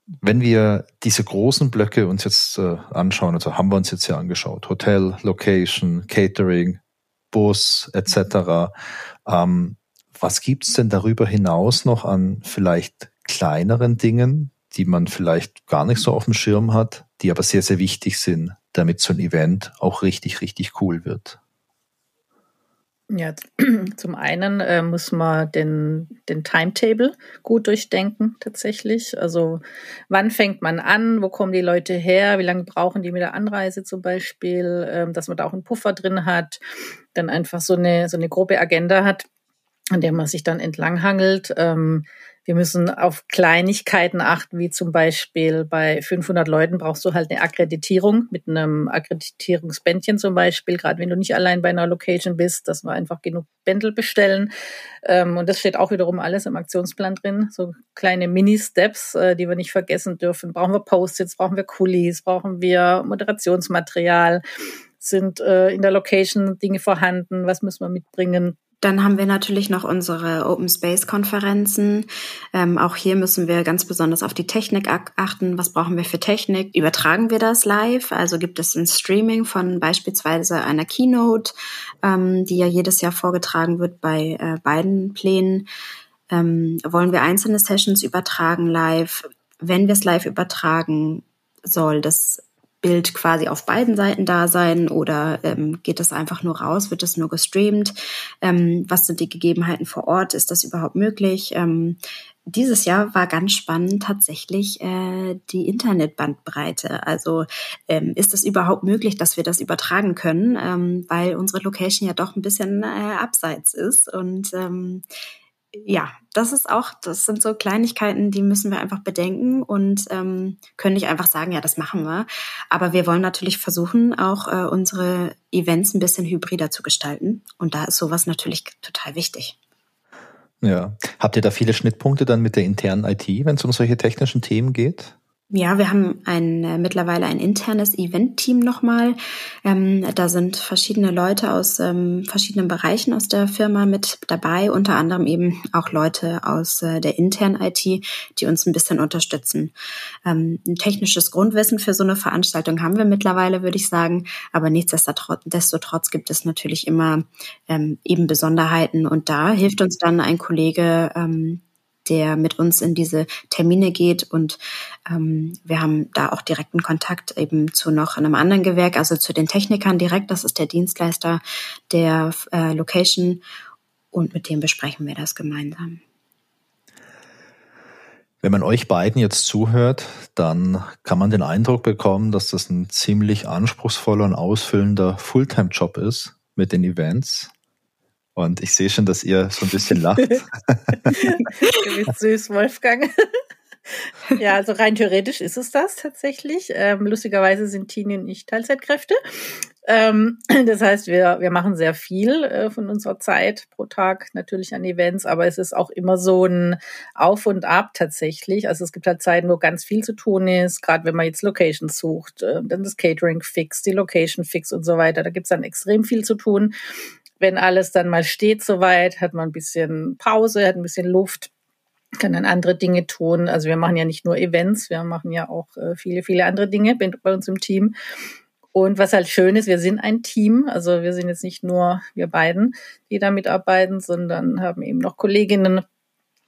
wenn wir diese großen Blöcke uns jetzt äh, anschauen, also haben wir uns jetzt ja angeschaut, Hotel, Location, Catering, Bus etc. Ähm, was gibt's denn darüber hinaus noch an vielleicht kleineren Dingen, die man vielleicht gar nicht so auf dem Schirm hat, die aber sehr, sehr wichtig sind, damit so ein Event auch richtig, richtig cool wird? Ja, zum einen äh, muss man den, den Timetable gut durchdenken, tatsächlich. Also, wann fängt man an? Wo kommen die Leute her? Wie lange brauchen die mit der Anreise zum Beispiel? Ähm, dass man da auch einen Puffer drin hat, dann einfach so eine, so eine grobe Agenda hat, an der man sich dann entlanghangelt. Ähm, wir müssen auf Kleinigkeiten achten, wie zum Beispiel bei 500 Leuten brauchst du halt eine Akkreditierung mit einem Akkreditierungsbändchen zum Beispiel, gerade wenn du nicht allein bei einer Location bist, dass wir einfach genug Bändel bestellen. Ähm, und das steht auch wiederum alles im Aktionsplan drin, so kleine Mini-Steps, äh, die wir nicht vergessen dürfen. Brauchen wir Post-its, brauchen wir Kulis, brauchen wir Moderationsmaterial, sind äh, in der Location Dinge vorhanden, was müssen wir mitbringen? Dann haben wir natürlich noch unsere Open Space Konferenzen. Ähm, auch hier müssen wir ganz besonders auf die Technik achten. Was brauchen wir für Technik? Übertragen wir das live? Also gibt es ein Streaming von beispielsweise einer Keynote, ähm, die ja jedes Jahr vorgetragen wird bei äh, beiden Plänen. Ähm, wollen wir einzelne Sessions übertragen live? Wenn wir es live übertragen, soll das Bild quasi auf beiden Seiten da sein oder ähm, geht das einfach nur raus? Wird das nur gestreamt? Ähm, was sind die Gegebenheiten vor Ort? Ist das überhaupt möglich? Ähm, dieses Jahr war ganz spannend tatsächlich äh, die Internetbandbreite. Also ähm, ist es überhaupt möglich, dass wir das übertragen können, ähm, weil unsere Location ja doch ein bisschen äh, abseits ist und ähm, ja, das ist auch, das sind so Kleinigkeiten, die müssen wir einfach bedenken und ähm, können nicht einfach sagen, ja, das machen wir. Aber wir wollen natürlich versuchen, auch äh, unsere Events ein bisschen hybrider zu gestalten. Und da ist sowas natürlich total wichtig. Ja. Habt ihr da viele Schnittpunkte dann mit der internen IT, wenn es um solche technischen Themen geht? Ja, wir haben ein, äh, mittlerweile ein internes Event-Team nochmal. Ähm, da sind verschiedene Leute aus ähm, verschiedenen Bereichen aus der Firma mit dabei, unter anderem eben auch Leute aus äh, der internen IT, die uns ein bisschen unterstützen. Ähm, ein technisches Grundwissen für so eine Veranstaltung haben wir mittlerweile, würde ich sagen, aber nichtsdestotrotz gibt es natürlich immer ähm, eben Besonderheiten und da hilft uns dann ein Kollege, ähm, der mit uns in diese Termine geht. Und ähm, wir haben da auch direkten Kontakt eben zu noch einem anderen Gewerk, also zu den Technikern direkt. Das ist der Dienstleister der äh, Location. Und mit dem besprechen wir das gemeinsam. Wenn man euch beiden jetzt zuhört, dann kann man den Eindruck bekommen, dass das ein ziemlich anspruchsvoller und ausfüllender Fulltime-Job ist mit den Events. Und ich sehe schon, dass ihr so ein bisschen lacht. du bist süß, Wolfgang. ja, also rein theoretisch ist es das tatsächlich. Ähm, lustigerweise sind Tini und ich Teilzeitkräfte. Ähm, das heißt, wir, wir machen sehr viel äh, von unserer Zeit pro Tag natürlich an Events, aber es ist auch immer so ein Auf und Ab tatsächlich. Also es gibt halt Zeiten, wo ganz viel zu tun ist, gerade wenn man jetzt Locations sucht, äh, dann das Catering fix, die Location fix und so weiter. Da gibt es dann extrem viel zu tun wenn alles dann mal steht soweit, hat man ein bisschen Pause, hat ein bisschen Luft, kann dann andere Dinge tun. Also wir machen ja nicht nur Events, wir machen ja auch äh, viele, viele andere Dinge bei uns im Team. Und was halt schön ist, wir sind ein Team. Also wir sind jetzt nicht nur wir beiden, die da mitarbeiten, sondern haben eben noch Kolleginnen,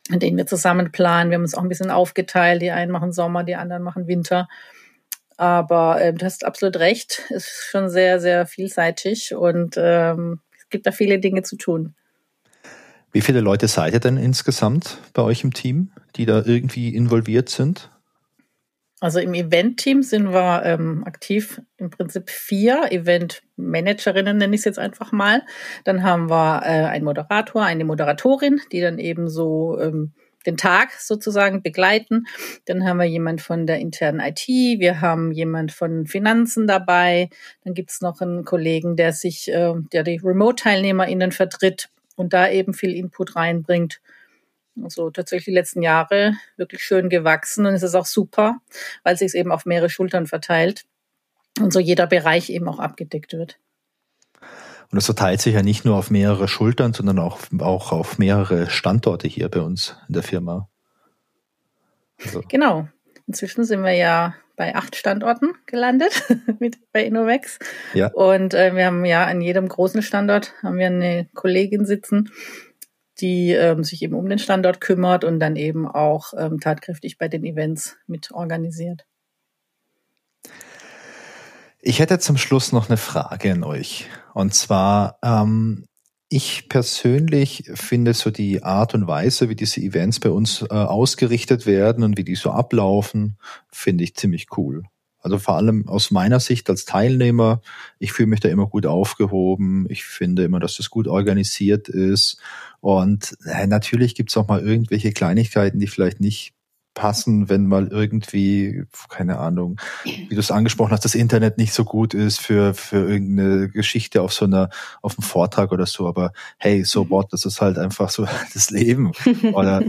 an denen wir zusammen planen. Wir haben uns auch ein bisschen aufgeteilt. Die einen machen Sommer, die anderen machen Winter. Aber äh, du hast absolut recht, ist schon sehr, sehr vielseitig und ähm, gibt da viele Dinge zu tun. Wie viele Leute seid ihr denn insgesamt bei euch im Team, die da irgendwie involviert sind? Also im Event-Team sind wir ähm, aktiv im Prinzip vier Event-Managerinnen, nenne ich es jetzt einfach mal. Dann haben wir äh, einen Moderator, eine Moderatorin, die dann eben so ähm, den Tag sozusagen begleiten. Dann haben wir jemand von der internen IT, wir haben jemand von Finanzen dabei, dann gibt's noch einen Kollegen, der sich, äh, der die Remote-TeilnehmerInnen vertritt und da eben viel Input reinbringt. Also tatsächlich die letzten Jahre wirklich schön gewachsen und es ist auch super, weil es sich eben auf mehrere Schultern verteilt und so jeder Bereich eben auch abgedeckt wird. Und das verteilt sich ja nicht nur auf mehrere Schultern, sondern auch, auch auf mehrere Standorte hier bei uns in der Firma. Also. Genau. Inzwischen sind wir ja bei acht Standorten gelandet mit bei Innovex. Ja. Und äh, wir haben ja an jedem großen Standort haben wir eine Kollegin sitzen, die ähm, sich eben um den Standort kümmert und dann eben auch ähm, tatkräftig bei den Events mit organisiert. Ich hätte zum Schluss noch eine Frage an euch. Und zwar, ähm, ich persönlich finde so die Art und Weise, wie diese Events bei uns äh, ausgerichtet werden und wie die so ablaufen, finde ich ziemlich cool. Also vor allem aus meiner Sicht als Teilnehmer, ich fühle mich da immer gut aufgehoben. Ich finde immer, dass das gut organisiert ist. Und äh, natürlich gibt es auch mal irgendwelche Kleinigkeiten, die vielleicht nicht passen, wenn mal irgendwie, keine Ahnung, wie du es angesprochen hast, das Internet nicht so gut ist für, für irgendeine Geschichte auf so einer, auf einem Vortrag oder so. Aber hey, so mhm. what, das ist halt einfach so das Leben. Oder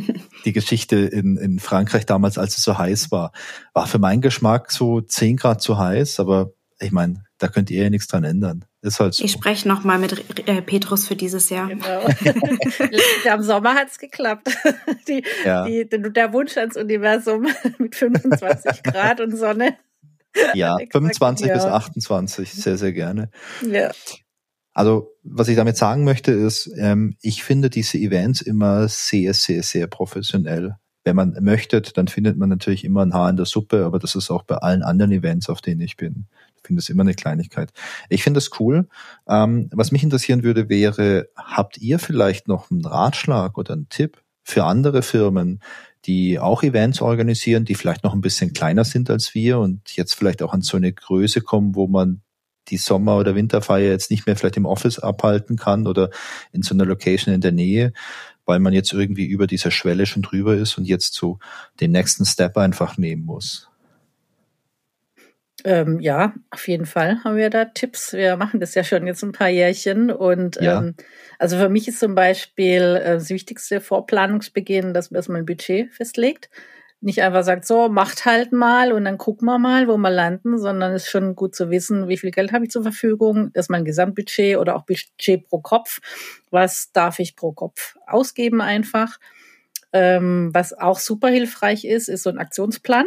die Geschichte in, in Frankreich damals, als es so heiß war, war für meinen Geschmack so zehn Grad zu heiß, aber ich meine, da könnt ihr ja nichts dran ändern. Ist halt so. Ich spreche nochmal mit äh, Petrus für dieses Jahr. Genau. Im Sommer hat's geklappt. Die, ja. die, der Wunsch ans Universum mit 25 Grad und Sonne. Ja, 25 ja. bis 28, sehr, sehr gerne. Ja. Also, was ich damit sagen möchte, ist, ähm, ich finde diese Events immer sehr, sehr, sehr professionell. wenn man möchte, dann findet man natürlich immer ein Haar in der Suppe, aber das ist auch bei allen anderen Events, auf denen ich bin. Ich finde das immer eine Kleinigkeit. Ich finde das cool. Ähm, was mich interessieren würde, wäre, habt ihr vielleicht noch einen Ratschlag oder einen Tipp für andere Firmen, die auch Events organisieren, die vielleicht noch ein bisschen kleiner sind als wir und jetzt vielleicht auch an so eine Größe kommen, wo man die Sommer- oder Winterfeier jetzt nicht mehr vielleicht im Office abhalten kann oder in so einer Location in der Nähe, weil man jetzt irgendwie über dieser Schwelle schon drüber ist und jetzt so den nächsten Step einfach nehmen muss. Ähm, ja, auf jeden Fall haben wir da Tipps. Wir machen das ja schon jetzt ein paar Jährchen. Und ja. ähm, also für mich ist zum Beispiel äh, das wichtigste Vorplanungsbeginn, dass man erstmal ein Budget festlegt nicht einfach sagt, so, macht halt mal und dann gucken wir mal, wo wir landen, sondern es ist schon gut zu wissen, wie viel Geld habe ich zur Verfügung, ist mein Gesamtbudget oder auch Budget pro Kopf, was darf ich pro Kopf ausgeben einfach. Ähm, was auch super hilfreich ist, ist so ein Aktionsplan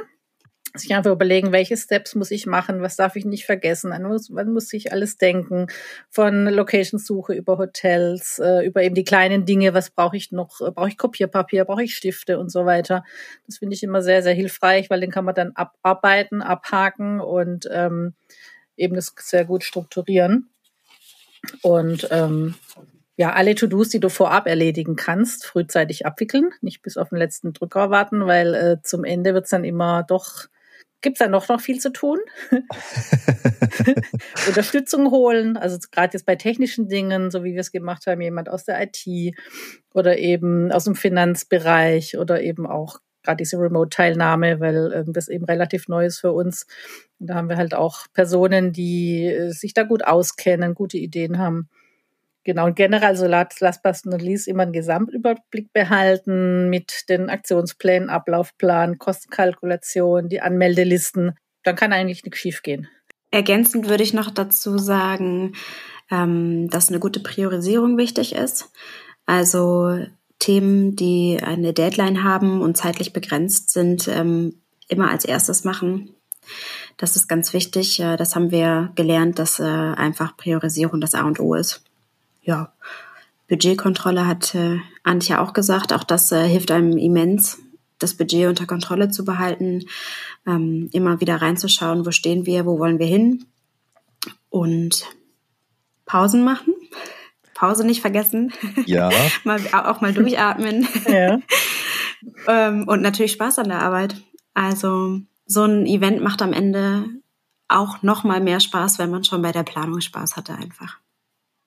sich einfach überlegen, welche Steps muss ich machen, was darf ich nicht vergessen, an was, wann muss ich alles denken, von Location-Suche über Hotels, äh, über eben die kleinen Dinge, was brauche ich noch, äh, brauche ich Kopierpapier, brauche ich Stifte und so weiter. Das finde ich immer sehr, sehr hilfreich, weil den kann man dann abarbeiten, abhaken und ähm, eben das sehr gut strukturieren. Und ähm, ja, alle To-Dos, die du vorab erledigen kannst, frühzeitig abwickeln, nicht bis auf den letzten Drücker warten, weil äh, zum Ende wird's dann immer doch gibt es da noch, noch viel zu tun. Unterstützung holen, also gerade jetzt bei technischen Dingen, so wie wir es gemacht haben, jemand aus der IT oder eben aus dem Finanzbereich oder eben auch gerade diese Remote-Teilnahme, weil ähm, das eben relativ neu ist für uns. Und da haben wir halt auch Personen, die äh, sich da gut auskennen, gute Ideen haben. Genau, und generell, also last, last but not least, immer einen Gesamtüberblick behalten mit den Aktionsplänen, Ablaufplan, Kostenkalkulation, die Anmeldelisten. Dann kann eigentlich nichts schiefgehen. Ergänzend würde ich noch dazu sagen, ähm, dass eine gute Priorisierung wichtig ist. Also Themen, die eine Deadline haben und zeitlich begrenzt sind, ähm, immer als erstes machen. Das ist ganz wichtig. Äh, das haben wir gelernt, dass äh, einfach Priorisierung das A und O ist ja, Budgetkontrolle hat äh, Antje auch gesagt. Auch das äh, hilft einem immens, das Budget unter Kontrolle zu behalten, ähm, immer wieder reinzuschauen, wo stehen wir, wo wollen wir hin und Pausen machen. Pause nicht vergessen. Ja. mal, auch mal durchatmen. ja. ähm, und natürlich Spaß an der Arbeit. Also so ein Event macht am Ende auch noch mal mehr Spaß, wenn man schon bei der Planung Spaß hatte einfach.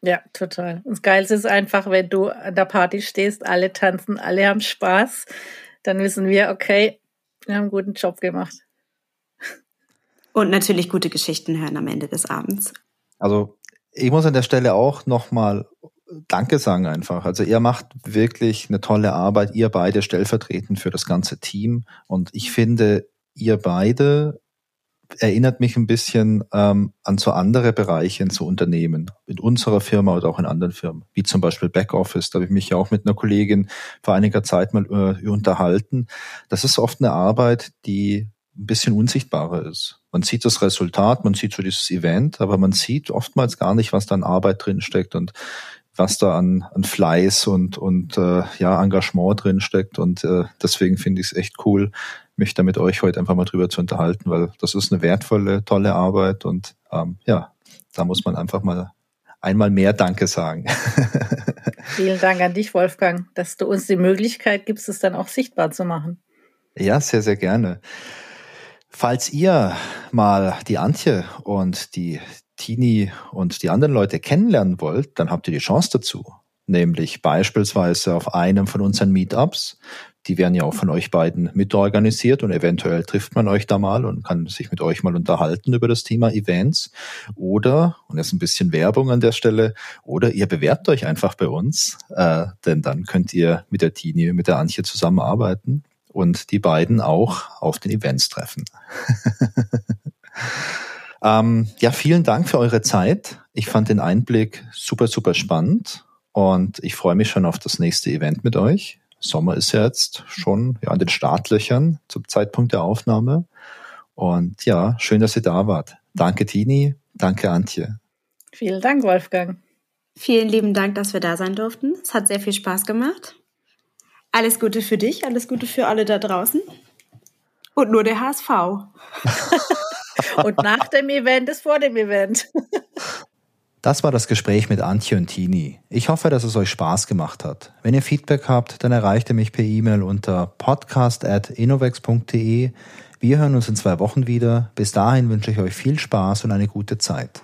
Ja, total. Und das Geilste ist einfach, wenn du an der Party stehst, alle tanzen, alle haben Spaß, dann wissen wir, okay, wir haben einen guten Job gemacht. Und natürlich gute Geschichten hören am Ende des Abends. Also ich muss an der Stelle auch nochmal Danke sagen einfach. Also ihr macht wirklich eine tolle Arbeit, ihr beide stellvertretend für das ganze Team. Und ich finde, ihr beide erinnert mich ein bisschen ähm, an so andere Bereiche in so Unternehmen, in unserer Firma oder auch in anderen Firmen, wie zum Beispiel Backoffice. Da habe ich mich ja auch mit einer Kollegin vor einiger Zeit mal äh, unterhalten. Das ist oft eine Arbeit, die ein bisschen unsichtbarer ist. Man sieht das Resultat, man sieht so dieses Event, aber man sieht oftmals gar nicht, was da an Arbeit drin steckt und was da an, an Fleiß und, und äh, ja, Engagement drin steckt. Und äh, deswegen finde ich es echt cool, mich da mit euch heute einfach mal drüber zu unterhalten, weil das ist eine wertvolle, tolle Arbeit und ähm, ja, da muss man einfach mal einmal mehr Danke sagen. Vielen Dank an dich, Wolfgang, dass du uns die Möglichkeit gibst, es dann auch sichtbar zu machen. Ja, sehr, sehr gerne. Falls ihr mal die Antje und die Tini und die anderen Leute kennenlernen wollt, dann habt ihr die Chance dazu. Nämlich beispielsweise auf einem von unseren Meetups die werden ja auch von euch beiden mitorganisiert und eventuell trifft man euch da mal und kann sich mit euch mal unterhalten über das Thema Events. Oder, und jetzt ein bisschen Werbung an der Stelle, oder ihr bewerbt euch einfach bei uns, äh, denn dann könnt ihr mit der Tini, mit der Antje zusammenarbeiten und die beiden auch auf den Events treffen. ähm, ja, vielen Dank für eure Zeit. Ich fand den Einblick super, super spannend und ich freue mich schon auf das nächste Event mit euch. Sommer ist ja jetzt schon ja, an den Startlöchern zum Zeitpunkt der Aufnahme. Und ja, schön, dass ihr da wart. Danke, Tini. Danke, Antje. Vielen Dank, Wolfgang. Vielen lieben Dank, dass wir da sein durften. Es hat sehr viel Spaß gemacht. Alles Gute für dich, alles Gute für alle da draußen. Und nur der HSV. und nach dem Event ist vor dem Event. Das war das Gespräch mit Antje und Tini. Ich hoffe, dass es euch Spaß gemacht hat. Wenn ihr Feedback habt, dann erreicht ihr mich per E-Mail unter podcast.innovex.de. Wir hören uns in zwei Wochen wieder. Bis dahin wünsche ich euch viel Spaß und eine gute Zeit.